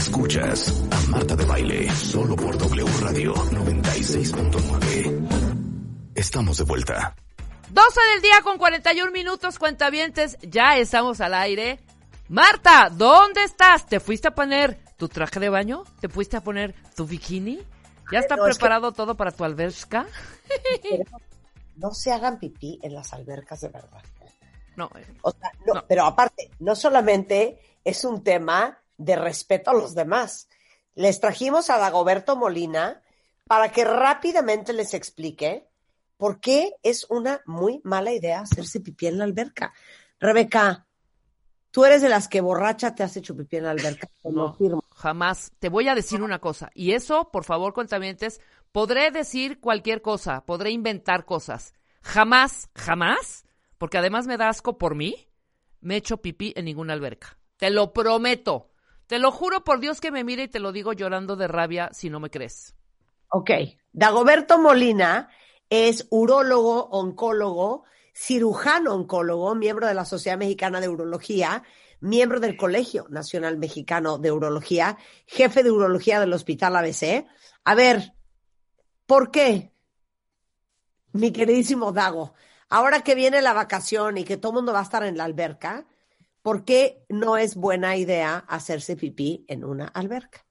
Escuchas a Marta de Baile solo por W Radio 96.9. Estamos de vuelta. 12 del día con 41 minutos, cuentavientes. Ya estamos al aire. Marta, ¿dónde estás? ¿Te fuiste a poner tu traje de baño? ¿Te fuiste a poner tu bikini? ¿Ya está preparado todo para tu alberca? no se hagan pipí en las albercas de verdad. No, o sea, no, Pero aparte, no solamente es un tema de respeto a los demás. Les trajimos a Dagoberto Molina para que rápidamente les explique por qué es una muy mala idea hacerse pipí en la alberca. Rebeca, tú eres de las que borracha te has hecho pipí en la alberca. No, jamás. Te voy a decir una cosa. Y eso, por favor, cuentamientes, podré decir cualquier cosa, podré inventar cosas. Jamás, jamás, porque además me da asco por mí, me he hecho pipí en ninguna alberca. Te lo prometo. Te lo juro por Dios que me mire y te lo digo llorando de rabia si no me crees. Ok. Dagoberto Molina es urólogo, oncólogo, cirujano oncólogo, miembro de la Sociedad Mexicana de Urología, miembro del Colegio Nacional Mexicano de Urología, jefe de urología del Hospital ABC. A ver, ¿por qué? Mi queridísimo Dago, ahora que viene la vacación y que todo el mundo va a estar en la alberca, ¿por qué no es buena idea hacerse pipí en una alberca?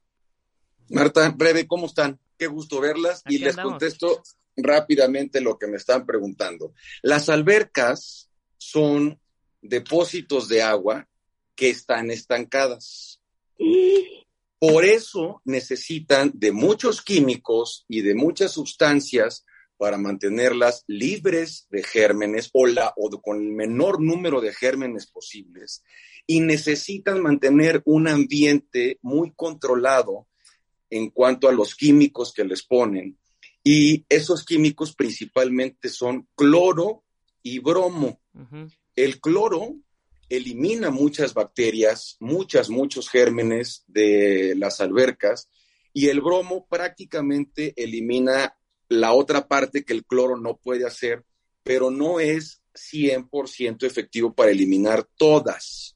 Marta, breve, ¿cómo están? Qué gusto verlas y les contesto rápidamente lo que me están preguntando. Las albercas son depósitos de agua que están estancadas. Por eso necesitan de muchos químicos y de muchas sustancias para mantenerlas libres de gérmenes o, la, o con el menor número de gérmenes posibles y necesitan mantener un ambiente muy controlado en cuanto a los químicos que les ponen y esos químicos principalmente son cloro y bromo. El cloro elimina muchas bacterias, muchas, muchos gérmenes de las albercas y el bromo prácticamente elimina la otra parte que el cloro no puede hacer, pero no es 100% efectivo para eliminar todas.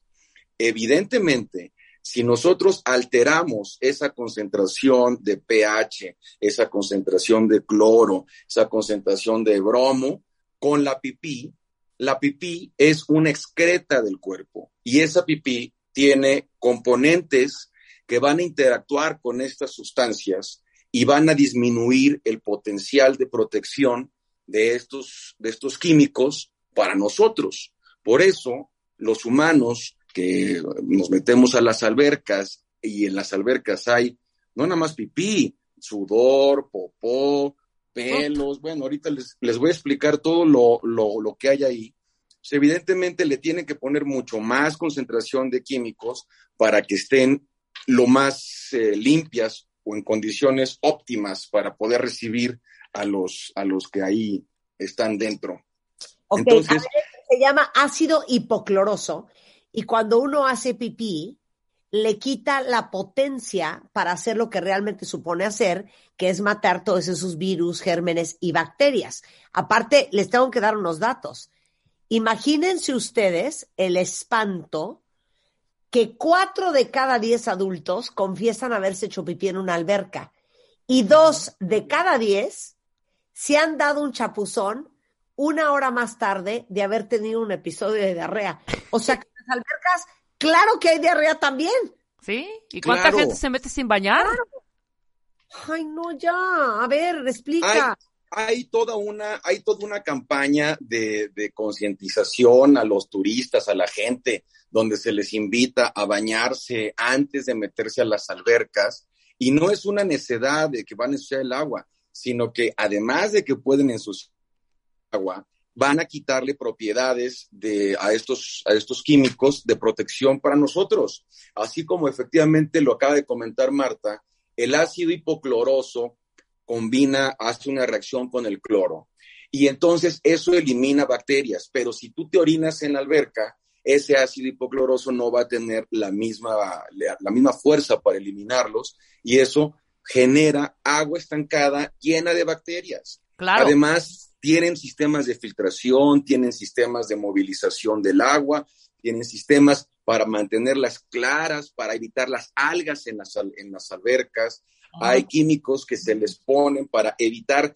Evidentemente, si nosotros alteramos esa concentración de pH, esa concentración de cloro, esa concentración de bromo con la pipí, la pipí es una excreta del cuerpo y esa pipí tiene componentes que van a interactuar con estas sustancias y van a disminuir el potencial de protección de estos, de estos químicos para nosotros. Por eso, los humanos que nos metemos a las albercas y en las albercas hay no nada más pipí, sudor, popó, pelos. Bueno, ahorita les, les voy a explicar todo lo, lo, lo que hay ahí. Pues evidentemente le tienen que poner mucho más concentración de químicos para que estén lo más eh, limpias o en condiciones óptimas para poder recibir a los, a los que ahí están dentro. Entonces, se llama ácido hipocloroso y cuando uno hace pipí, le quita la potencia para hacer lo que realmente supone hacer, que es matar todos esos virus, gérmenes y bacterias. Aparte, les tengo que dar unos datos. Imagínense ustedes el espanto que cuatro de cada diez adultos confiesan haberse hecho pipí en una alberca y dos de cada diez se han dado un chapuzón una hora más tarde de haber tenido un episodio de diarrea. O sea, albercas, claro que hay diarrea también. ¿Sí? ¿Y cuánta gente se mete sin bañar? Ay, no, ya. A ver, explica. Hay, toda una, hay toda una campaña de, de concientización a los turistas, a la gente, donde se les invita a bañarse antes de meterse a las albercas. Y no es una necedad de que van a ensuciar el agua, sino que además de que pueden ensuciar el agua, van a quitarle propiedades de, a, estos, a estos químicos de protección para nosotros. Así como efectivamente lo acaba de comentar Marta, el ácido hipocloroso combina, hace una reacción con el cloro. Y entonces eso elimina bacterias, pero si tú te orinas en la alberca, ese ácido hipocloroso no va a tener la misma, la misma fuerza para eliminarlos y eso genera agua estancada llena de bacterias. Claro. Además, tienen sistemas de filtración, tienen sistemas de movilización del agua, tienen sistemas para mantenerlas claras, para evitar las algas en las, en las albercas. Hay químicos que se les ponen para evitar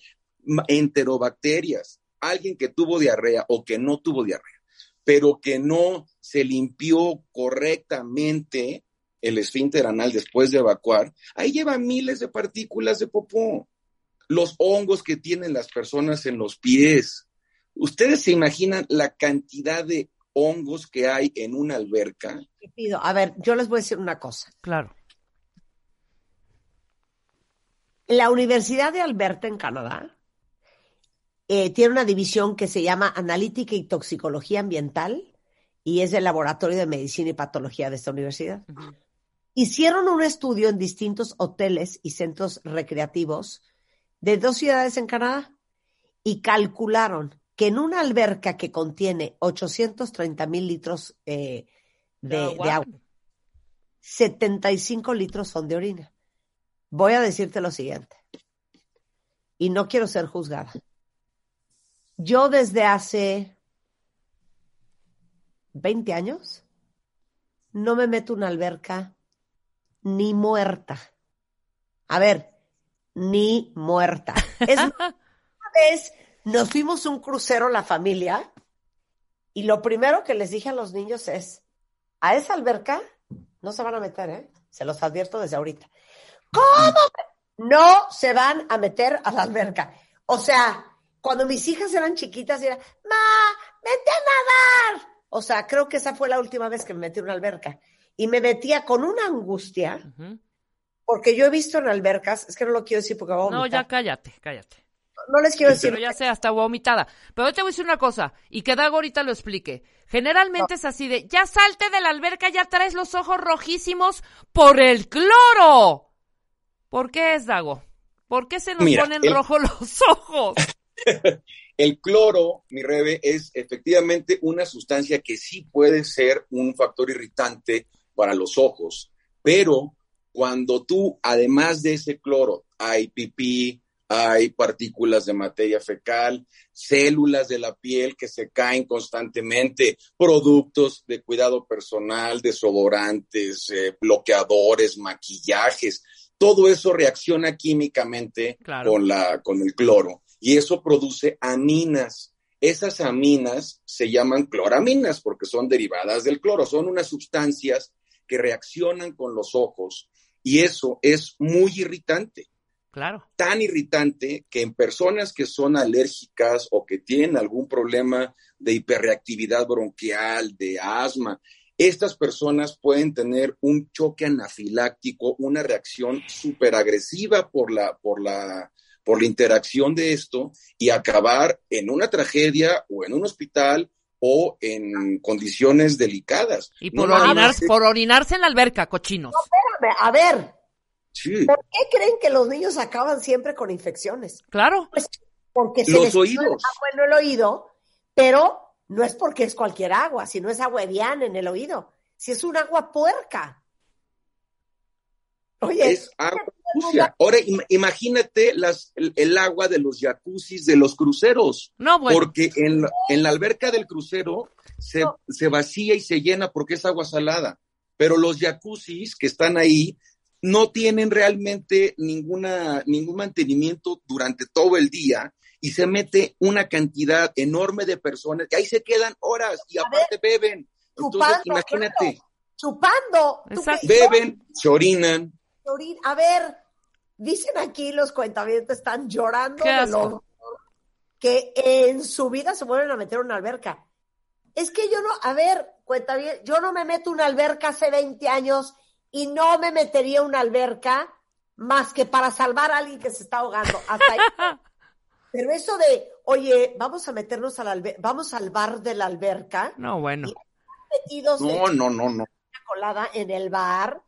enterobacterias. Alguien que tuvo diarrea o que no tuvo diarrea, pero que no se limpió correctamente el esfínter anal después de evacuar, ahí lleva miles de partículas de popó. Los hongos que tienen las personas en los pies. ¿Ustedes se imaginan la cantidad de hongos que hay en una alberca? Pido, a ver, yo les voy a decir una cosa. Claro. La Universidad de Alberta en Canadá eh, tiene una división que se llama Analítica y Toxicología Ambiental y es el laboratorio de medicina y patología de esta universidad. Hicieron un estudio en distintos hoteles y centros recreativos de dos ciudades en Canadá y calcularon que en una alberca que contiene 830 mil litros eh, de, agua. 75 litros son de orina. Voy a decirte lo siguiente, y no quiero ser juzgada. Yo desde hace 20 años no me meto en una alberca ni muerta. A ver, ni muerta. Es una vez nos fuimos un crucero la familia y lo primero que les dije a los niños es, a esa alberca no se van a meter, ¿eh? Se los advierto desde ahorita. ¿Cómo? No se van a meter a la alberca. O sea, cuando mis hijas eran chiquitas, era, ma, vete a nadar. O sea, creo que esa fue la última vez que me metí en una alberca y me metía con una angustia, porque yo he visto en albercas, es que no lo quiero decir porque voy a No, ya cállate, cállate. No les quiero decir. Pero ya sé, hasta vomitada. Pero yo te voy a decir una cosa, y que Dago ahorita lo explique. Generalmente es así de, ya salte de la alberca, ya traes los ojos rojísimos por el cloro. ¿Por qué es, Dago? ¿Por qué se nos ponen rojos los ojos? El cloro, mi rebe, es efectivamente una sustancia que sí puede ser un factor irritante para los ojos, pero cuando tú, además de ese cloro, hay pipí, hay partículas de materia fecal, células de la piel que se caen constantemente, productos de cuidado personal, desodorantes, eh, bloqueadores, maquillajes, todo eso reacciona químicamente con, la, con el cloro y eso produce aminas. Esas aminas se llaman cloraminas porque son derivadas del cloro, son unas sustancias que reaccionan con los ojos y eso es muy irritante. Claro. Tan irritante que en personas que son alérgicas o que tienen algún problema de hiperreactividad bronquial, de asma, estas personas pueden tener un choque anafiláctico, una reacción súper agresiva por la, por, la, por la interacción de esto y acabar en una tragedia o en un hospital o en condiciones delicadas. Y por, por orinarse en la alberca, cochinos. No, espérame, a ver. ¿Por qué creen que los niños acaban siempre con infecciones? Claro. Pues porque se les oídos. agua en el oído, pero no es porque es cualquier agua, sino es agua en el oído. Si es un agua puerca. Oye, es agua sucia. Ahora imagínate las, el, agua de los jacuzzis de los cruceros. No, bueno. Porque en, en la alberca del crucero se, se, vacía y se llena porque es agua salada. Pero los jacuzzis que están ahí no tienen realmente ninguna, ningún mantenimiento durante todo el día y se mete una cantidad enorme de personas y ahí se quedan horas y aparte beben. Entonces, imagínate. chupando. Beben, se orinan. A ver, dicen aquí los cuentamientos están llorando de que en su vida se vuelven a meter una alberca. Es que yo no, a ver, cuenta bien, yo no me meto una alberca hace 20 años y no me metería una alberca más que para salvar a alguien que se está ahogando. Pero eso de, oye, vamos a meternos al vamos al bar de la alberca. No, bueno. Metidos no, no, no, no. colada en el bar.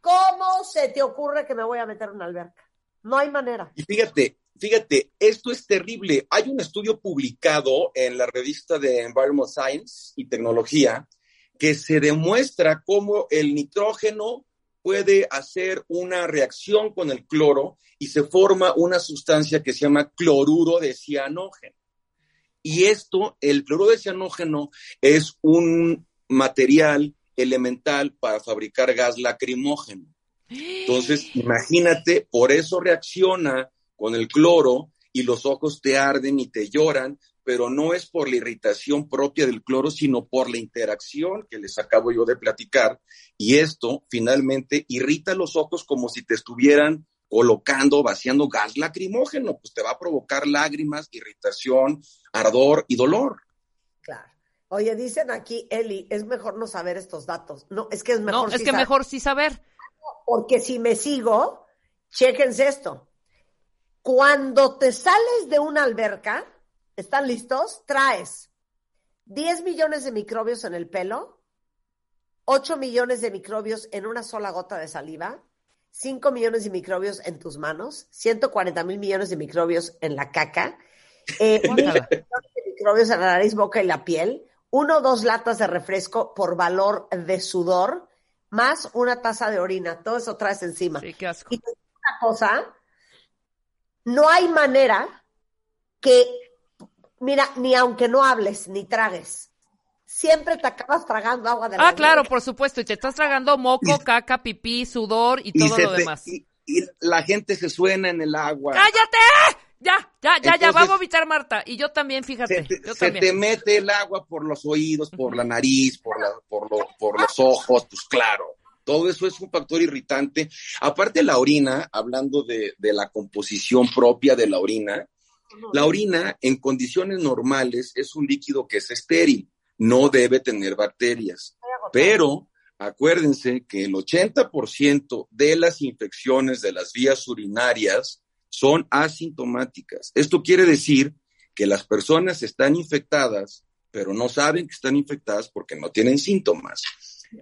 ¿Cómo se te ocurre que me voy a meter una alberca? No hay manera. Y fíjate, fíjate, esto es terrible. Hay un estudio publicado en la revista de Environmental Science y Tecnología que se demuestra cómo el nitrógeno puede hacer una reacción con el cloro y se forma una sustancia que se llama cloruro de cianógeno. Y esto, el cloruro de cianógeno, es un material elemental para fabricar gas lacrimógeno. Entonces, imagínate, por eso reacciona con el cloro y los ojos te arden y te lloran, pero no es por la irritación propia del cloro, sino por la interacción que les acabo yo de platicar. Y esto finalmente irrita los ojos como si te estuvieran colocando, vaciando gas lacrimógeno, pues te va a provocar lágrimas, irritación, ardor y dolor. Claro. Oye, dicen aquí, Eli, es mejor no saber estos datos. No, es que es mejor. No, es que mejor sí saber. Porque si me sigo, chéquense esto. Cuando te sales de una alberca, ¿están listos? Traes 10 millones de microbios en el pelo, 8 millones de microbios en una sola gota de saliva, 5 millones de microbios en tus manos, 140 mil millones de microbios en la caca, eh, millones de microbios en la nariz, boca y la piel, uno o dos latas de refresco por valor de sudor, más una taza de orina. Todo eso traes encima. Sí, qué asco. Y una cosa, no hay manera que, mira, ni aunque no hables ni tragues, siempre te acabas tragando agua de la Ah, claro, por supuesto, y te estás tragando moco, caca, pipí, sudor y todo lo demás. Y, y, la gente se suena en el agua. ¡Cállate! Ya, ya, ya, ya, va a vomitar Marta. Y yo también, fíjate. Se, te, yo se también. te mete el agua por los oídos, por la nariz, por, la, por, lo, por los ojos, pues claro. Todo eso es un factor irritante. Aparte la orina, hablando de, de la composición propia de la orina, la orina en condiciones normales es un líquido que es estéril, no debe tener bacterias. Pero acuérdense que el 80% de las infecciones de las vías urinarias son asintomáticas. Esto quiere decir que las personas están infectadas, pero no saben que están infectadas porque no tienen síntomas.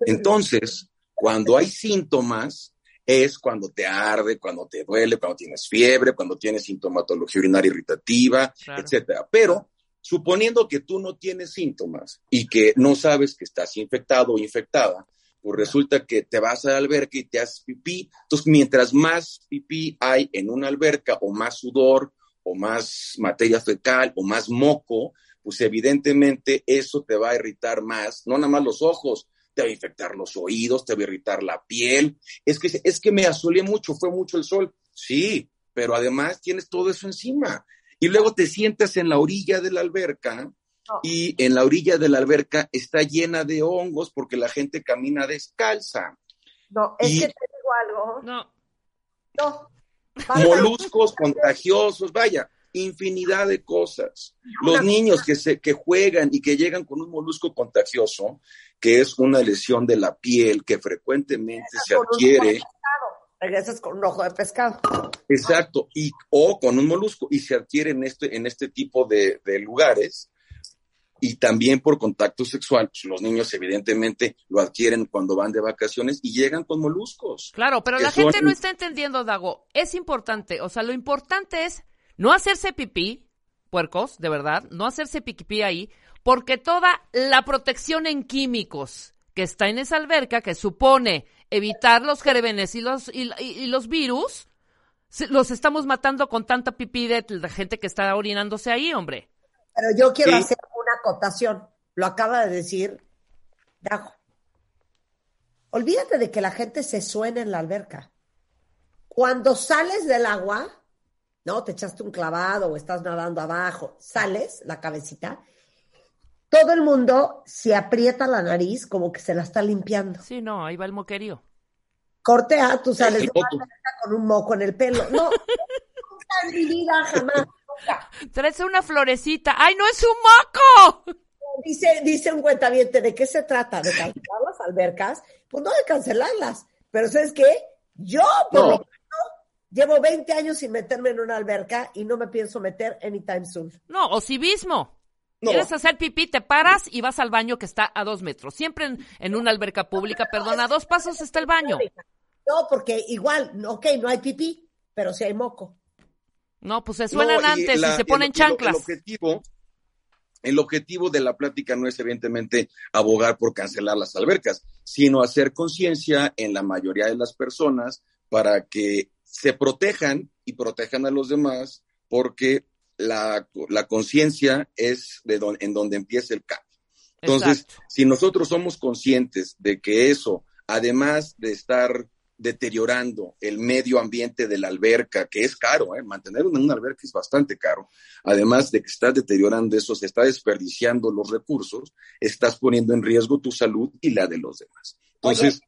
Entonces, cuando hay síntomas, es cuando te arde, cuando te duele, cuando tienes fiebre, cuando tienes sintomatología urinaria irritativa, claro. etcétera. Pero suponiendo que tú no tienes síntomas y que no sabes que estás infectado o infectada, pues resulta que te vas a la alberca y te haces pipí. Entonces, mientras más pipí hay en una alberca o más sudor o más materia fecal o más moco, pues evidentemente eso te va a irritar más, no nada más los ojos, te va a infectar los oídos, te va a irritar la piel. Es que, es que me asolé mucho, fue mucho el sol. Sí, pero además tienes todo eso encima. Y luego te sientas en la orilla de la alberca no. y en la orilla de la alberca está llena de hongos porque la gente camina descalza. No, es y... que te digo algo. No. No. Moluscos contagiosos, vaya, infinidad de cosas. Los niños que, se, que juegan y que llegan con un molusco contagioso, que es una lesión de la piel que frecuentemente se adquiere. Regresas con un ojo de pescado. Exacto, y, o con un molusco, y se adquiere en este, en este tipo de, de lugares. Y también por contacto sexual, pues los niños evidentemente lo adquieren cuando van de vacaciones y llegan con moluscos. Claro, pero la son... gente no está entendiendo, Dago. Es importante, o sea, lo importante es no hacerse pipí, puercos, de verdad, no hacerse pipí ahí, porque toda la protección en químicos que está en esa alberca, que supone evitar los gérmenes y los, y, y, y los virus, los estamos matando con tanta pipí de la gente que está orinándose ahí, hombre. Pero yo quiero sí. hacer una acotación. Lo acaba de decir Dajo. Olvídate de que la gente se suene en la alberca. Cuando sales del agua, ¿no? Te echaste un clavado o estás nadando abajo, sales la cabecita, todo el mundo se aprieta la nariz como que se la está limpiando. Sí, no, ahí va el moquerío. Corte A, tú sales de con un moco en el pelo. No, nunca en mi vida, jamás, nunca. Traes una florecita. ¡Ay, no es un moco! Dice, dice un cuentaviente, ¿de qué se trata? ¿De cancelar las albercas? Pues no de cancelarlas. Pero ¿sabes qué? Yo, por no. lo llevo 20 años sin meterme en una alberca y no me pienso meter anytime soon. No, o civismo. No. ¿Quieres hacer pipí? Te paras y vas al baño que está a dos metros. Siempre en, en una alberca pública, perdón, a dos pasos está el baño. No, porque igual, ok, no hay pipí, pero sí hay moco. No, pues se suenan no, y antes la, y se ponen el, chanclas. El objetivo, el objetivo de la plática no es evidentemente abogar por cancelar las albercas, sino hacer conciencia en la mayoría de las personas para que se protejan y protejan a los demás, porque la, la conciencia es de don, en donde empieza el cambio. Entonces, si nosotros somos conscientes de que eso, además de estar deteriorando el medio ambiente de la alberca, que es caro, ¿eh? mantener una, alberca es bastante caro. Además de que estás deteriorando eso, se está desperdiciando los recursos, estás poniendo en riesgo tu salud y la de los demás. Entonces,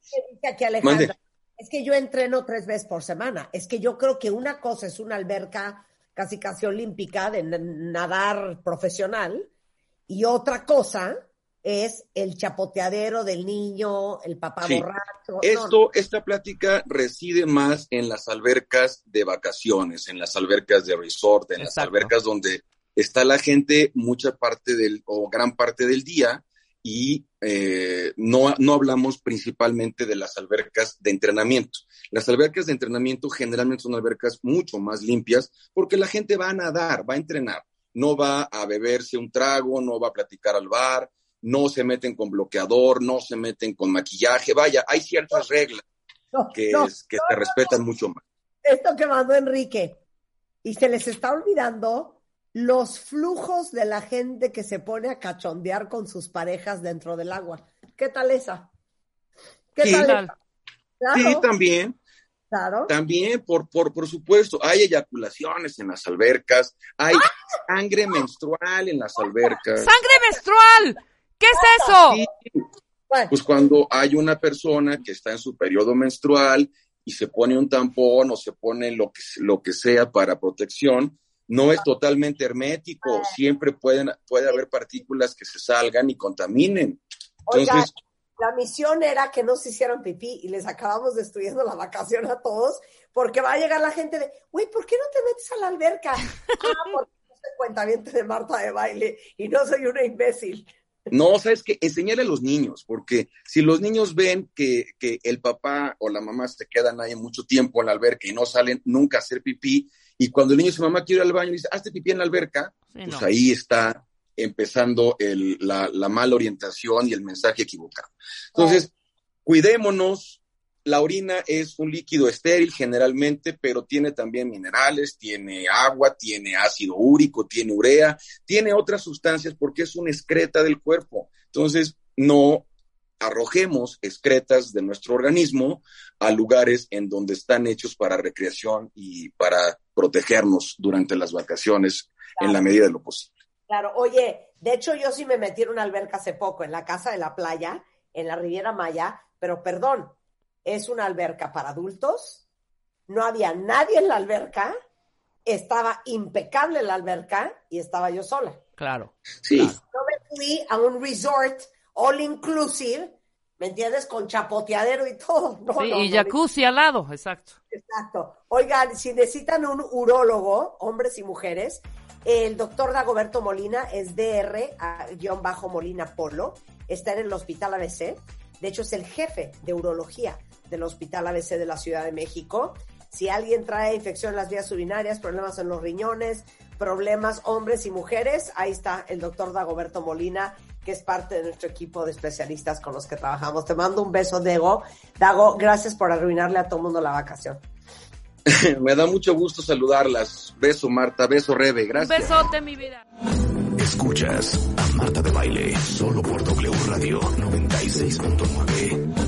es que yo entreno tres veces por semana. Es que yo creo que una cosa es una alberca casi casi olímpica de nadar profesional y otra cosa es el chapoteadero del niño, el papá borracho. Esto, esta plática reside más en las albercas de vacaciones, en las albercas de resort, en las albercas donde está la gente mucha parte del, o gran parte del día, y eh, no, no hablamos principalmente de las albercas de entrenamiento. Las albercas de entrenamiento generalmente son albercas mucho más limpias porque la gente va a nadar, va a entrenar, no va a beberse un trago, no va a platicar al bar, no se meten con bloqueador, no se meten con maquillaje, vaya, hay ciertas reglas que, que se respetan mucho más. Esto que mandó Enrique, y se les está olvidando los flujos de la gente que se pone a cachondear con sus parejas dentro del agua. ¿Qué tal esa? ¿Qué tal? Sí, también. Claro. También, por, por, por supuesto, hay eyaculaciones en las albercas, hay ¡Ah! sangre menstrual en las albercas. ¡Sangre menstrual! ¿Qué es eso? Pues cuando hay una persona que está en su periodo menstrual y se pone un tampón o se pone lo que, lo que sea para protección, no es totalmente hermético, ah. siempre pueden, puede haber partículas que se salgan y contaminen. Entonces, la misión era que no se hicieran pipí y les acabamos destruyendo la vacación a todos, porque va a llegar la gente de, güey, ¿por qué no te metes a la alberca? ah, porque no soy cuentaviente de Marta de baile y no soy una imbécil. No, sabes que enseñarle a los niños, porque si los niños ven que, que, el papá o la mamá se quedan ahí mucho tiempo en la alberca y no salen nunca a hacer pipí, y cuando el niño y su mamá quiere ir al baño y dice, hazte pipí en la alberca, pues ahí está empezando el, la, la, mala orientación y el mensaje equivocado. Entonces, cuidémonos. La orina es un líquido estéril generalmente, pero tiene también minerales, tiene agua, tiene ácido úrico, tiene urea, tiene otras sustancias porque es una excreta del cuerpo. Entonces, no arrojemos excretas de nuestro organismo a lugares en donde están hechos para recreación y para protegernos durante las vacaciones en la medida de lo posible. Claro, oye, de hecho yo sí me metí en una alberca hace poco, en la casa de la playa, en la Riviera Maya, pero perdón, es una alberca para adultos, no había nadie en la alberca, estaba impecable la alberca y estaba yo sola. Claro. Sí. Yo me fui a un resort all inclusive, ¿me entiendes? Con chapoteadero y todo. sí, y jacuzzi al lado, exacto. Exacto. Oigan, si necesitan un urólogo, hombres y mujeres, el doctor Dagoberto Molina es DR-Molina Polo, está en el Hospital ABC. De hecho, es el jefe de urología del Hospital ABC de la Ciudad de México. Si alguien trae infección en las vías urinarias, problemas en los riñones, problemas hombres y mujeres, ahí está el doctor Dagoberto Molina que es parte de nuestro equipo de especialistas con los que trabajamos. Te mando un beso, Diego. Dago, gracias por arruinarle a todo el mundo la vacación. Me da mucho gusto saludarlas. Beso, Marta. Beso, Rebe. Gracias. Un besote, mi vida. Escuchas a Marta de Baile solo por W Radio 96.9.